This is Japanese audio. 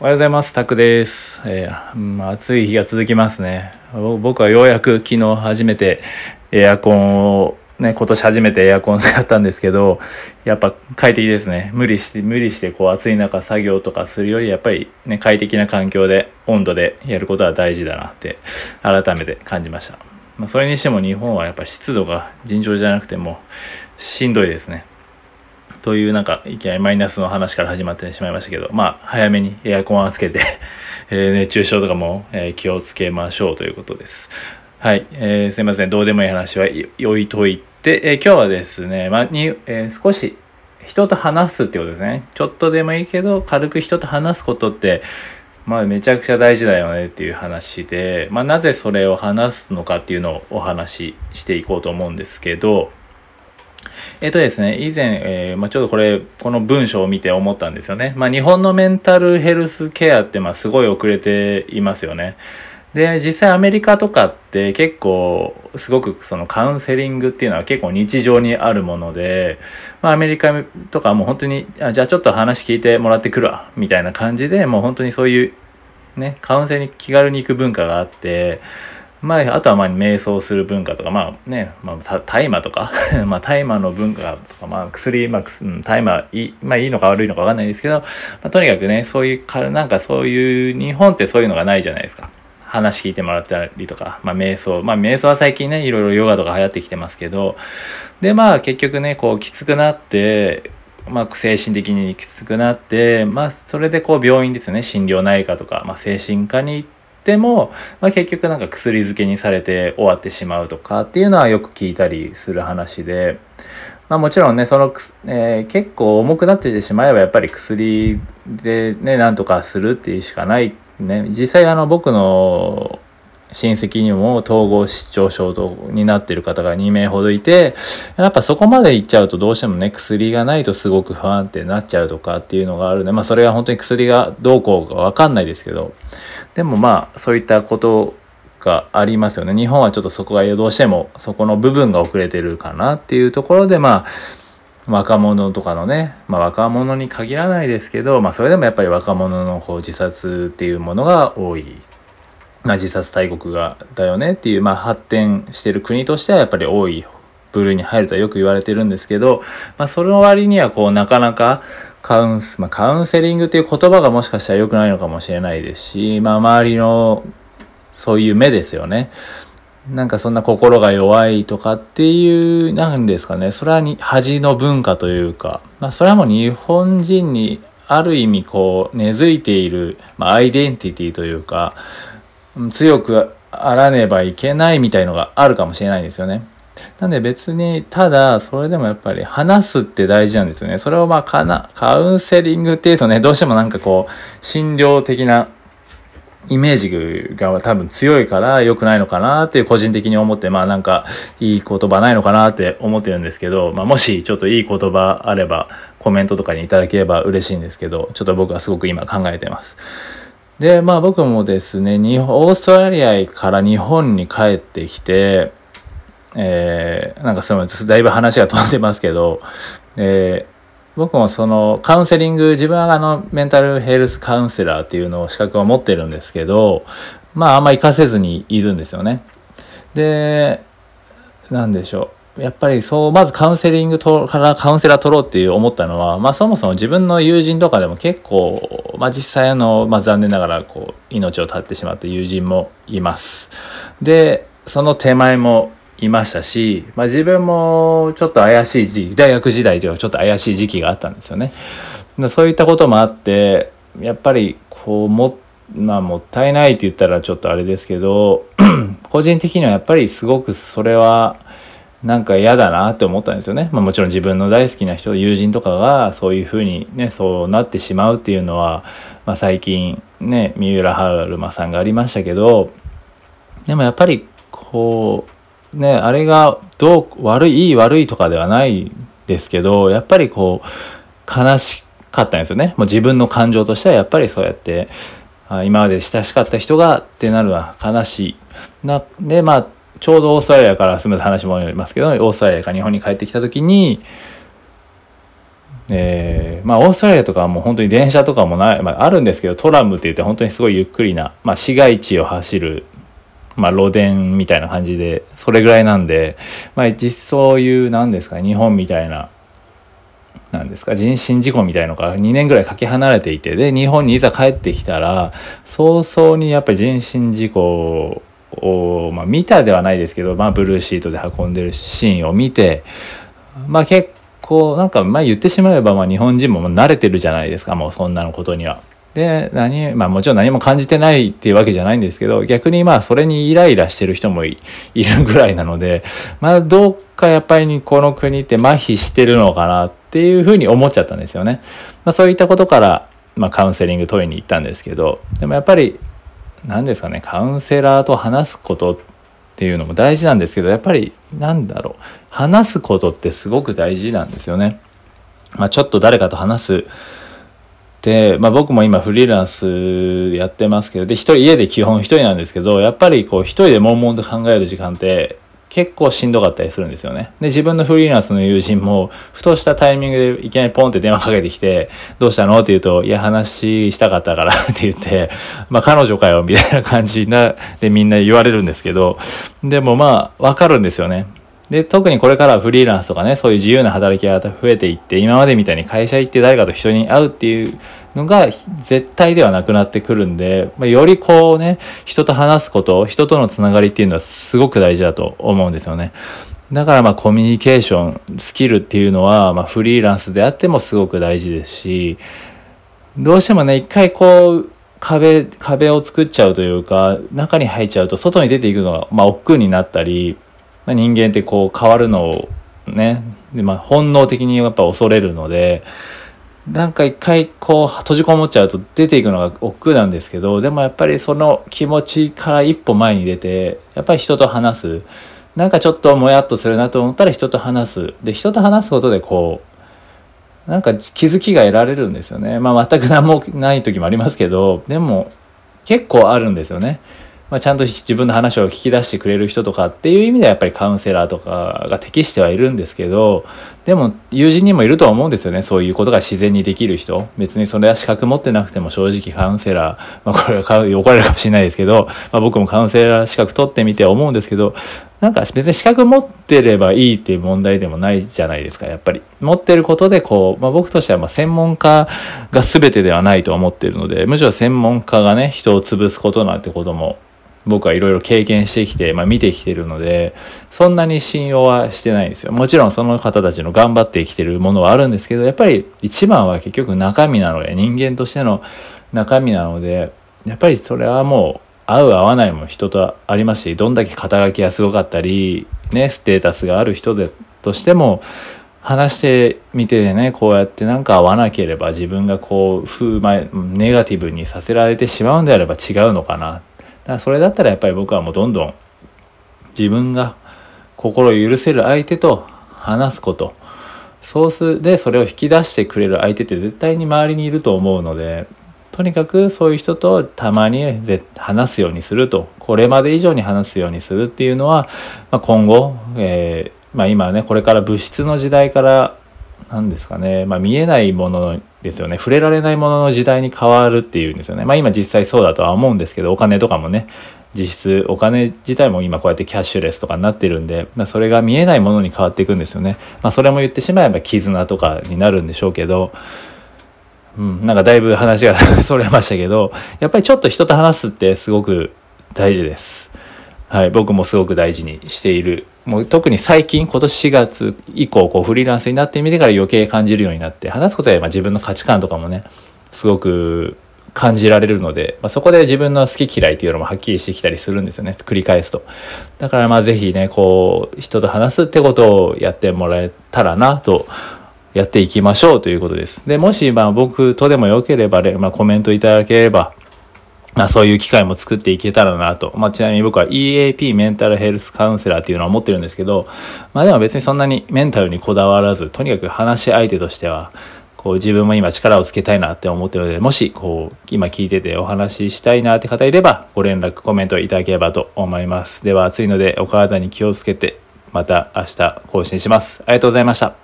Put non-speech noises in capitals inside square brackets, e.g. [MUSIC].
おはようございます。タクです。えー、うん、暑い日が続きますね。僕はようやく昨日初めてエアコンをね、今年初めてエアコン使ったんですけど、やっぱ快適ですね。無理して、無理してこう暑い中作業とかするより、やっぱりね、快適な環境で、温度でやることは大事だなって改めて感じました。まあ、それにしても日本はやっぱ湿度が尋常じゃなくてもしんどいですね。というなんかいきなりマイナスの話から始まってしまいましたけど、まあ早めにエアコンはつけて [LAUGHS] え熱中症とかも、え気をつけましょうということです。はい、えー、すいません、どうでもいい話は置いといて、え、今日はですね、ま、に、えー、少し人と話すってことですね。ちょっとでもいいけど、軽く人と話すことって、まあめちゃくちゃ大事だよねっていう話で、まあなぜそれを話すのかっていうのをお話ししていこうと思うんですけど、えっ、とですね、以前、えー、まあ、ちょっとこれ、この文章を見て思ったんですよね。まあ、日本のメンタルヘルスケアって、まあ、すごい遅れていますよね。で、実際アメリカとかって結構、すごくそのカウンセリングっていうのは結構日常にあるもので、まあ、アメリカとかもう本当に、あじゃあちょっと話聞いてもらってくるわ、みたいな感じで、もう本当にそういう、ね、カウンセリング気軽に行く文化があって、まあ、あとはまあ瞑想する文化とか、まあね、まあ、大麻とか [LAUGHS] まあ、大麻の文化とか、まあ、薬、まあ、大麻いい、まあ、いいのか悪いのかわかんないですけど、まあ、とにかくね、そういうか、なんかそういう、日本ってそういうのがないじゃないですか。話聞いてもらったりとか、まあ、瞑想。まあ、瞑想は最近ね、いろいろヨガとか流行ってきてますけど、で、まあ、結局ね、こう、きつくなって、まあ、精神的にきつくなって、まあ、それでこう、病院ですよね、心療内科とか、まあ、精神科に行って、っても、まあ、結局なんか薬漬けにされて終わってしまうとかっていうのはよく聞いたりする話で、まあ、もちろんねその、えー、結構重くなってしまえばやっぱり薬でねなんとかするっていうしかないね実際あの僕の親戚にも統合失調症になってる方が2名ほどいて、やっぱそこまでいっちゃうとどうしてもね、薬がないとすごく不安定になっちゃうとかっていうのがあるんで、まあそれは本当に薬がどうこうかわかんないですけど、でもまあそういったことがありますよね。日本はちょっとそこがどうしてもそこの部分が遅れてるかなっていうところで、まあ、若者とかのね、まあ、若者に限らないですけど、まあ、それでもやっぱり若者のこう自殺っていうものが多いまあ、自殺大国がだよねっていう、まあ、発展してる国としてはやっぱり多い部類に入るとはよく言われてるんですけど、まあ、その割にはこうなかなかカウンス、まあ、カウンセリングっていう言葉がもしかしたら良くないのかもしれないですし、まあ、周りのそういう目ですよね。なんかそんな心が弱いとかっていう、なんですかね、それはに恥の文化というか、まあ、それはもう日本人にある意味こう根付いている、まあ、アイデンティティというか、強くあらねばいけないみたいのがあるかもしれないんですよね。なんで別に、ただ、それでもやっぱり話すって大事なんですよね。それをまあかな、カウンセリングっていうとね、どうしてもなんかこう、診療的なイメージが多分強いから良くないのかなっていう個人的に思って、まあなんかいい言葉ないのかなって思ってるんですけど、まあもしちょっといい言葉あればコメントとかにいただければ嬉しいんですけど、ちょっと僕はすごく今考えてます。で、まあ僕もですね、日本オーストラリアから日本に帰ってきて、えー、なんかすみません、だいぶ話が飛んでますけど、えー、僕もそのカウンセリング、自分はあのメンタルヘルスカウンセラーっていうのを資格を持ってるんですけど、まああんま活かせずにいるんですよね。で、なんでしょう。やっぱりそう、まずカウンセリングとからカウンセラー取ろうっていう思ったのは、まあそもそも自分の友人とかでも結構、まあ実際あの、まあ残念ながらこう、命を絶ってしまった友人もいます。で、その手前もいましたし、まあ自分もちょっと怪しい時期、大学時代ではちょっと怪しい時期があったんですよね。そういったこともあって、やっぱりこう、も、まあもったいないって言ったらちょっとあれですけど、[CLEARS THROAT] 個人的にはやっぱりすごくそれは、なんか嫌だなって思ったんですよね。まあ、もちろん自分の大好きな人、友人とかがそういうふうにね、そうなってしまうっていうのは、まあ、最近ね、三浦春馬さんがありましたけど、でもやっぱりこう、ね、あれがどう、悪い、いい悪いとかではないですけど、やっぱりこう、悲しかったんですよね。もう自分の感情としてはやっぱりそうやって、今まで親しかった人がってなるのは悲しい。なで、まあ、ちょうどオーストラリアからすみません話もありますけどオーストラリアから日本に帰ってきた時にえー、まあオーストラリアとかはもう本当に電車とかもない、まあ、あるんですけどトラムって言って本当にすごいゆっくりな、まあ、市街地を走る、まあ、路電みたいな感じでそれぐらいなんで、まあ、実そういうなんですか日本みたいななんですか人身事故みたいのが2年ぐらいかけ離れていてで日本にいざ帰ってきたら早々にやっぱり人身事故を、まあ、見たではないですけど、まあ、ブルーシートで運んでるシーンを見てまあ結構なんかまあ言ってしまえばまあ日本人も慣れてるじゃないですかもうそんなのことには。で何まあもちろん何も感じてないっていうわけじゃないんですけど逆にまあそれにイライラしてる人もいるぐらいなのでまあどっかやっぱりこの国って麻痺してるのかなっていうふうに思っちゃったんですよね。まあ、そういったことからまあ、カウンセリング問いに行ったんですけどでもやっぱり何ですかねカウンセラーと話すことっていうのも大事なんですけどやっぱりなんだろう話すことってすごく大事なんですよね。まあ、ちょっと誰かと話すで、まあ、僕も今フリーランスやってますけどで一人家で基本一人なんですけどやっぱりこう一人で悶々と考える時間って結構しんどかったりするんですよね。で、自分のフリーランスの友人も、ふとしたタイミングでいきなりポンって電話かけてきて、どうしたの？って言うと、いや、話したかったからって言って、まあ、彼女かよ、みたいな感じな、でみんな言われるんですけど、でもまあ、わかるんですよね。で、特にこれからフリーランスとかね、そういう自由な働き方増えていって、今までみたいに会社行って誰かと人に会うっていうのが絶対ではなくなってくるんで、まあ、よりこうね、人と話すこと、人とのつながりっていうのはすごく大事だと思うんですよね。だからまあコミュニケーション、スキルっていうのは、まあフリーランスであってもすごく大事ですし、どうしてもね、一回こう、壁、壁を作っちゃうというか、中に入っちゃうと外に出ていくのが、まあ億劫になったり、まあ、人間ってこう変わるのをね、でまあ本能的にやっぱ恐れるので、なんか一回こう閉じこもっちゃうと出ていくのが億劫なんですけどでもやっぱりその気持ちから一歩前に出てやっぱり人と話す。なんかちょっともやっとするなと思ったら人と話す。で人と話すことでこうなんか気づきが得られるんですよね。まあ全く何もない時もありますけどでも結構あるんですよね。まあ、ちゃんと自分の話を聞き出してくれる人とかっていう意味ではやっぱりカウンセラーとかが適してはいるんですけどでも友人にもいるとは思うんですよねそういうことが自然にできる人。別にそれは資格持ってなくても正直カウンセラー、まあ、これは怒られるかもしれないですけど、まあ、僕もカウンセラー資格取ってみて思うんですけどなんか別に資格持ってればいいっていう問題でもないじゃないですか。やっぱり。持ってることでこう、まあ、僕としてはま専門家が全てではないと思ってるのでむしろ専門家がね人を潰すことなんてことも僕はいろいろ経験してきて、まあ、見てきてるのでそんなに信用はしてないんですよ。もちろんその方たちの頑張って生きてるものはあるんですけどやっぱり一番は結局中身なので人間としての中身なのでやっぱりそれはもう合う合わないも人とありますしどんだけ肩書きがすごかったりねステータスがある人でとしても話してみてねこうやってなんか合わなければ自分がこう風ネガティブにさせられてしまうんであれば違うのかな。だからそれだったらやっぱり僕はもうどんどん自分が心を許せる相手と話すこと。そうすでそれを引き出してくれる相手って絶対に周りにいると思うのでとにかくそういう人とたまに話すようにすると。これまで以上に話すようにするっていうのは、まあ、今後、えー、まあ、今ねこれから物質の時代から何ですかね、まあ、見えないものですよね。触れられないものの時代に変わるっていうんですよね。まあ今実際そうだとは思うんですけどお金とかもね。実質お金自体も今こうやってキャッシュレスとかになってるんで、まあ、それが見えないものに変わっていくんですよね。まあ、それも言ってしまえば絆とかになるんでしょうけど、うん、なんかだいぶ話がそれましたけどやっぱりちょっと人と話すってすごく大事です。はい、僕もすごく大事にしている。もう特に最近今年4月以降こうフリーランスになってみてから余計感じるようになって話すことでまあ自分の価値観とかもねすごく感じられるので、まあ、そこで自分の好き嫌いっていうのもはっきりしてきたりするんですよね。繰り返すと。だからまあ是非ねこう人と話すってことをやってもらえたらなとやっていきましょうということですでもしまあ僕とでもよければ、まあ、コメントいただければまあそういう機会も作っていけたらなと。まあちなみに僕は EAP メンタルヘルスカウンセラーっていうのは持ってるんですけど、まあでも別にそんなにメンタルにこだわらず、とにかく話し相手としては、こう自分も今力をつけたいなって思ってるので、もしこう今聞いててお話ししたいなって方いれば、ご連絡、コメントいただければと思います。では暑いのでお体に気をつけて、また明日更新します。ありがとうございました。